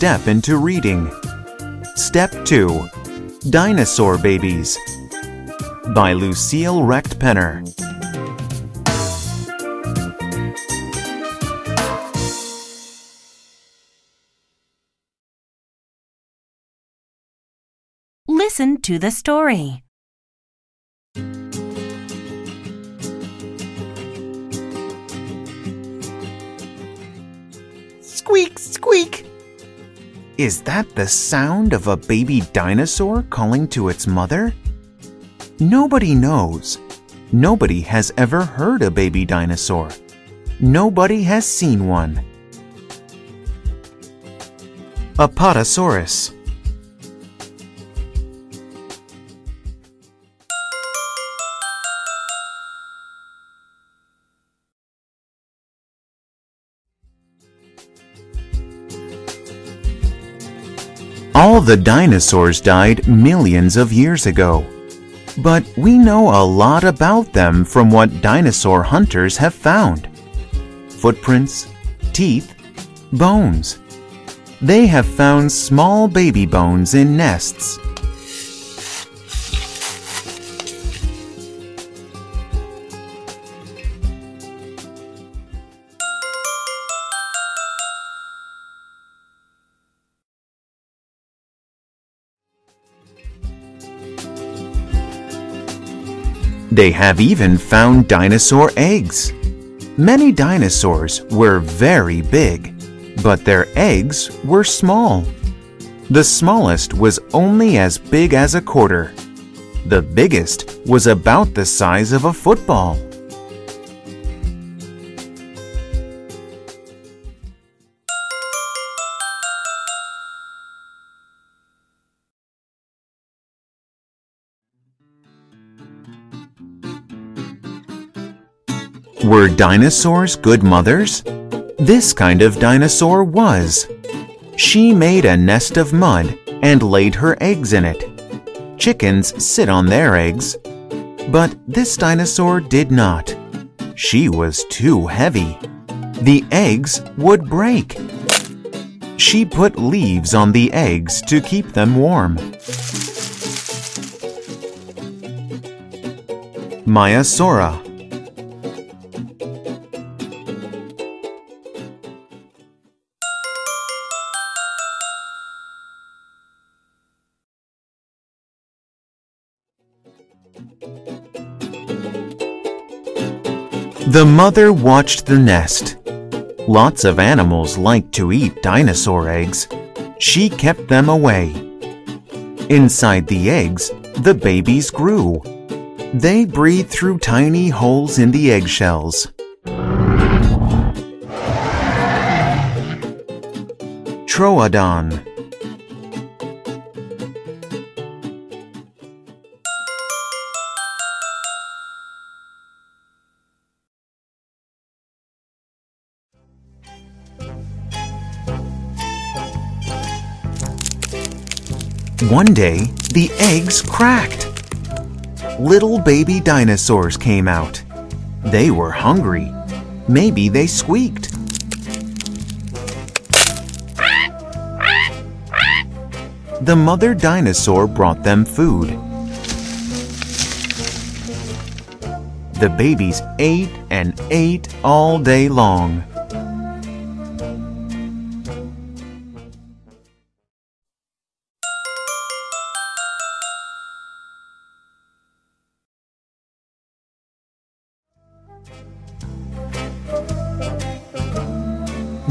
step into reading. Step 2 Dinosaur Babies by Lucille Recht Penner. Listen to the story. Squeak, squeak! Is that the sound of a baby dinosaur calling to its mother? Nobody knows. Nobody has ever heard a baby dinosaur. Nobody has seen one. Apatosaurus. The dinosaurs died millions of years ago. But we know a lot about them from what dinosaur hunters have found footprints, teeth, bones. They have found small baby bones in nests. They have even found dinosaur eggs. Many dinosaurs were very big, but their eggs were small. The smallest was only as big as a quarter. The biggest was about the size of a football. Were dinosaurs good mothers? This kind of dinosaur was. She made a nest of mud and laid her eggs in it. Chickens sit on their eggs. But this dinosaur did not. She was too heavy. The eggs would break. She put leaves on the eggs to keep them warm. Maiasaura The mother watched the nest. Lots of animals like to eat dinosaur eggs. She kept them away. Inside the eggs, the babies grew. They breathed through tiny holes in the eggshells. Troodon One day, the eggs cracked. Little baby dinosaurs came out. They were hungry. Maybe they squeaked. The mother dinosaur brought them food. The babies ate and ate all day long.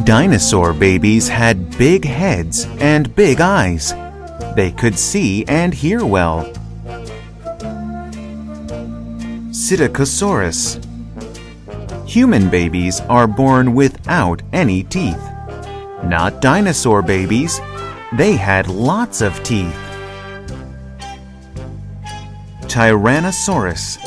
Dinosaur babies had big heads and big eyes. They could see and hear well. Psittacosaurus. Human babies are born without any teeth. Not dinosaur babies. They had lots of teeth. Tyrannosaurus.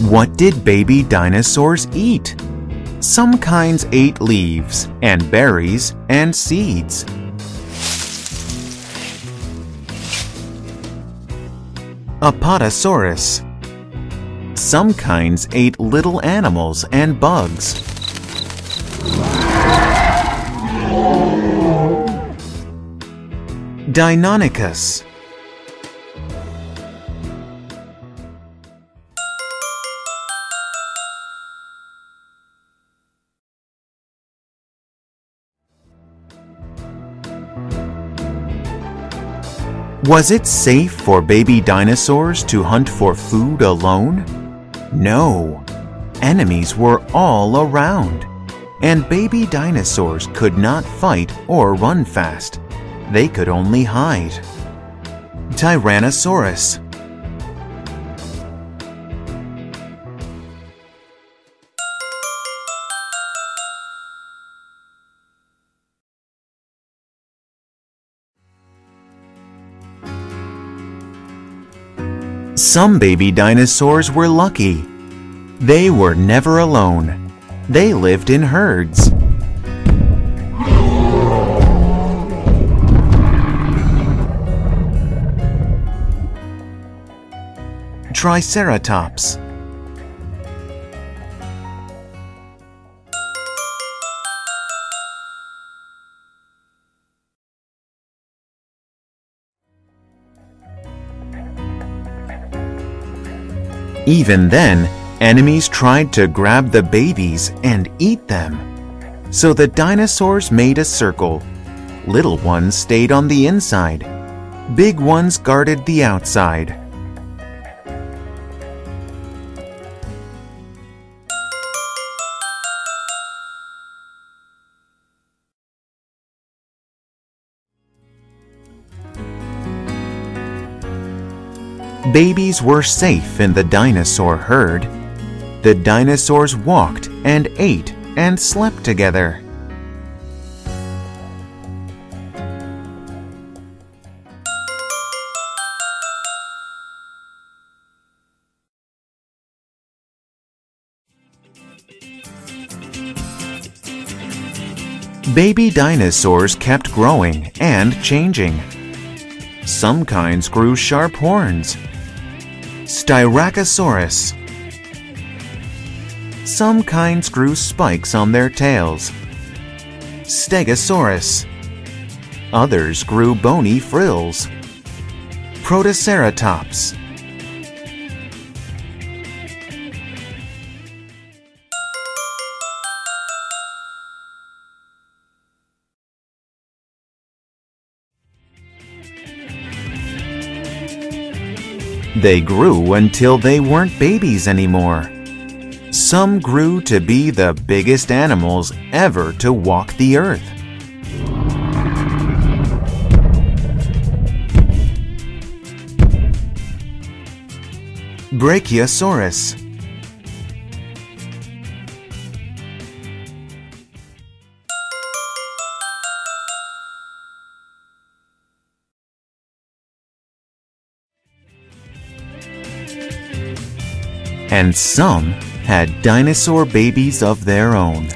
What did baby dinosaurs eat? Some kinds ate leaves and berries and seeds. Apatosaurus. Some kinds ate little animals and bugs. Deinonychus. Was it safe for baby dinosaurs to hunt for food alone? No. Enemies were all around. And baby dinosaurs could not fight or run fast. They could only hide. Tyrannosaurus. Some baby dinosaurs were lucky. They were never alone. They lived in herds. Triceratops. Even then, enemies tried to grab the babies and eat them. So the dinosaurs made a circle. Little ones stayed on the inside. Big ones guarded the outside. Babies were safe in the dinosaur herd. The dinosaurs walked and ate and slept together. Baby dinosaurs kept growing and changing. Some kinds grew sharp horns. Styracosaurus. Some kinds grew spikes on their tails. Stegosaurus. Others grew bony frills. Protoceratops. They grew until they weren't babies anymore. Some grew to be the biggest animals ever to walk the earth. Brachiosaurus and some had dinosaur babies of their own.